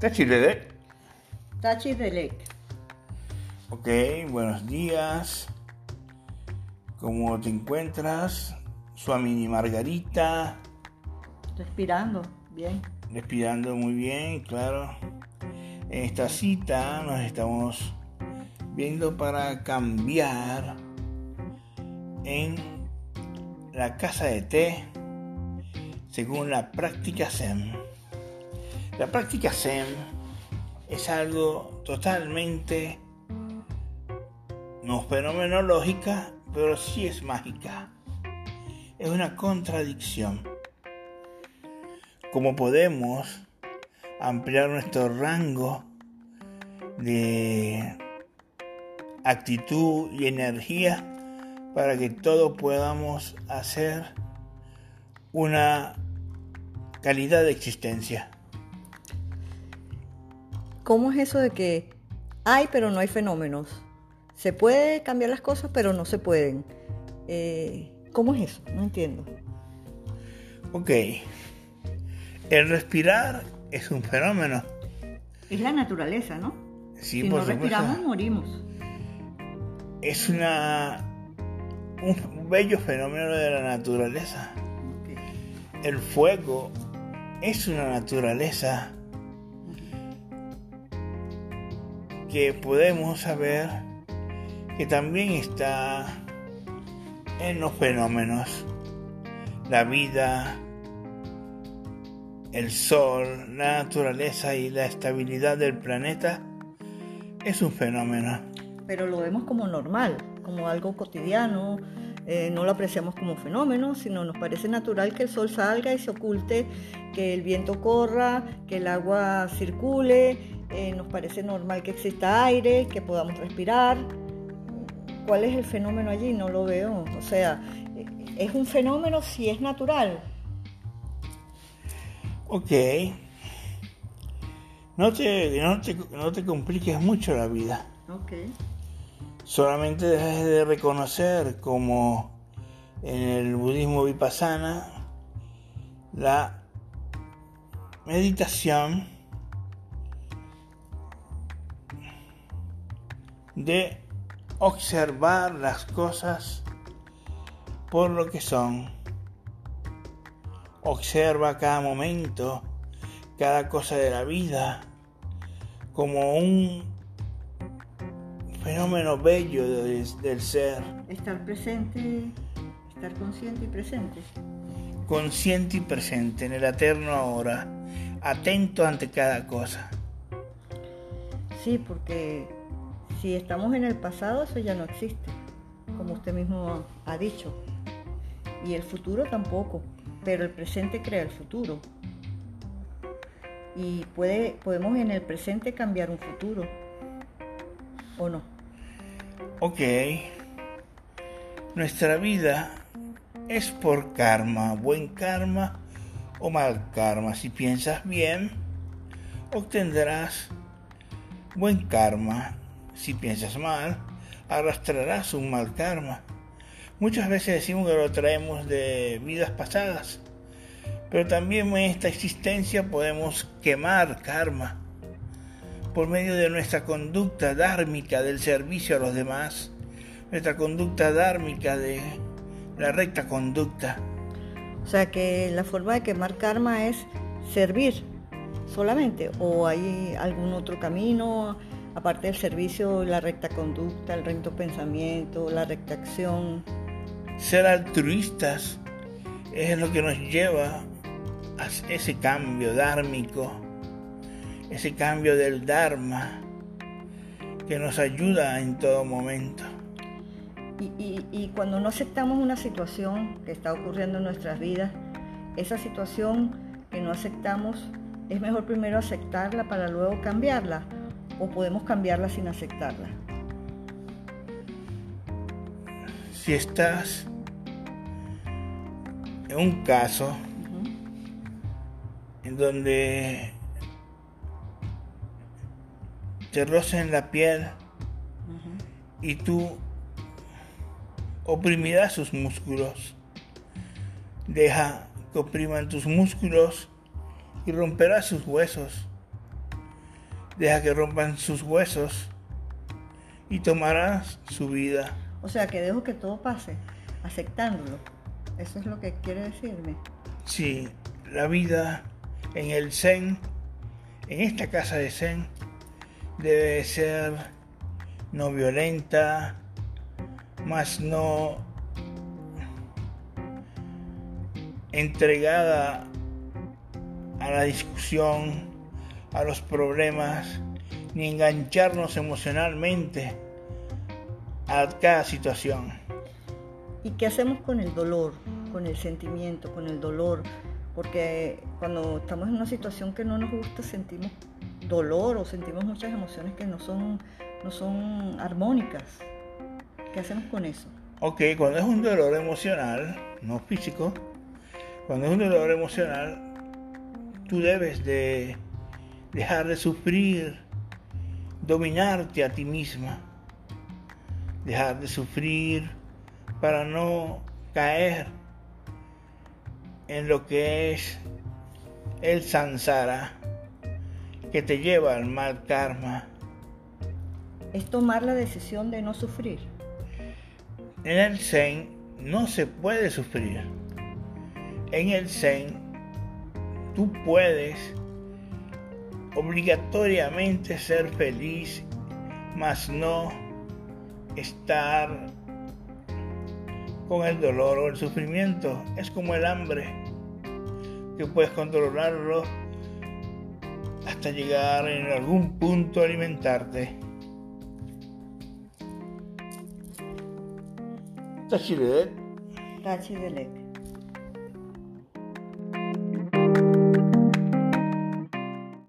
Tachi Dedek. Tachi Delec. Ok, buenos días. ¿Cómo te encuentras? Suamini Margarita. Respirando, bien. Respirando muy bien, claro. En esta cita nos estamos viendo para cambiar en la casa de té según la práctica Zen. La práctica Zen es algo totalmente no fenomenológica, pero sí es mágica. Es una contradicción. ¿Cómo podemos ampliar nuestro rango de actitud y energía para que todos podamos hacer una calidad de existencia. ¿Cómo es eso de que hay pero no hay fenómenos? Se puede cambiar las cosas pero no se pueden. Eh, ¿Cómo es eso? No entiendo. Ok. El respirar es un fenómeno. Es la naturaleza, ¿no? Sí, si por no supuesto. respiramos, morimos. Es una un bello fenómeno de la naturaleza. El fuego es una naturaleza que podemos saber que también está en los fenómenos. La vida, el sol, la naturaleza y la estabilidad del planeta es un fenómeno. Pero lo vemos como normal, como algo cotidiano. eh, no lo apreciamos como fenómeno, sino nos parece natural que el sol salga y se oculte, que el viento corra, que el agua circule. Eh, nos parece normal que exista aire, que podamos respirar. ¿Cuál es el fenómeno allí? No lo veo. O sea, eh, es un fenómeno si es natural. Ok. No te, no te, no te compliques mucho la vida. Ok. Solamente debes de reconocer como en el budismo vipassana la meditación de observar las cosas por lo que son. Observa cada momento, cada cosa de la vida como un fenómeno bello de- del ser, Estar presente, estar consciente y presente. consciente y presente en el eterno ahora, atento ante cada cosa. Sí, porque si estamos en el pasado, eso ya no existe, como usted mismo ha dicho. Y el futuro tampoco, pero el presente crea el futuro. Y puede, podemos en el presente cambiar un futuro, ¿o no? Ok, nuestra vida es por karma, buen karma o mal karma. Si piensas bien, obtendrás buen karma. Si piensas mal, arrastrarás un mal karma. Muchas veces decimos que lo traemos de vidas pasadas, pero también en esta existencia podemos quemar karma por medio de nuestra conducta dármica del servicio a los demás, nuestra conducta dármica de la recta conducta. O sea que la forma de quemar karma es servir solamente, o hay algún otro camino, aparte del servicio, la recta conducta, el recto pensamiento, la recta acción. Ser altruistas es lo que nos lleva a ese cambio dármico, ese cambio del Dharma que nos ayuda en todo momento. Y, y- y cuando no aceptamos una situación que está ocurriendo en nuestras vidas, esa situación que no aceptamos, es mejor primero aceptarla para luego cambiarla, o podemos cambiarla sin aceptarla. Si estás en un caso en donde te rocen la piel y tú oprimirás sus músculos. Deja que opriman tus músculos y romperás sus huesos. Deja que rompan sus huesos y tomarás su vida. O sea, que dejo que todo pase, aceptándolo. Eso es lo que quiere decirme. Sí, la vida en el Zen, en esta casa de Zen, debe ser no violenta, más no entregada a la discusión, a los problemas, ni engancharnos emocionalmente a cada situación. ¿Y qué hacemos con el dolor, con el sentimiento, con el dolor? Porque cuando estamos en una situación que no nos gusta sentimos dolor o sentimos muchas emociones que no son, no son armónicas. ¿Qué hacemos con eso? Ok, cuando es un dolor emocional, no físico, cuando es un dolor emocional, tú debes de dejar de sufrir, dominarte a ti misma, dejar de sufrir para no caer en lo que es el sansara que te lleva al mal karma. Es tomar la decisión de no sufrir. En el Zen no se puede sufrir. En el Zen tú puedes obligatoriamente ser feliz, mas no estar con el dolor o el sufrimiento. Es como el hambre, que puedes controlarlo hasta llegar en algún punto a alimentarte. Tachilet. Tachilet.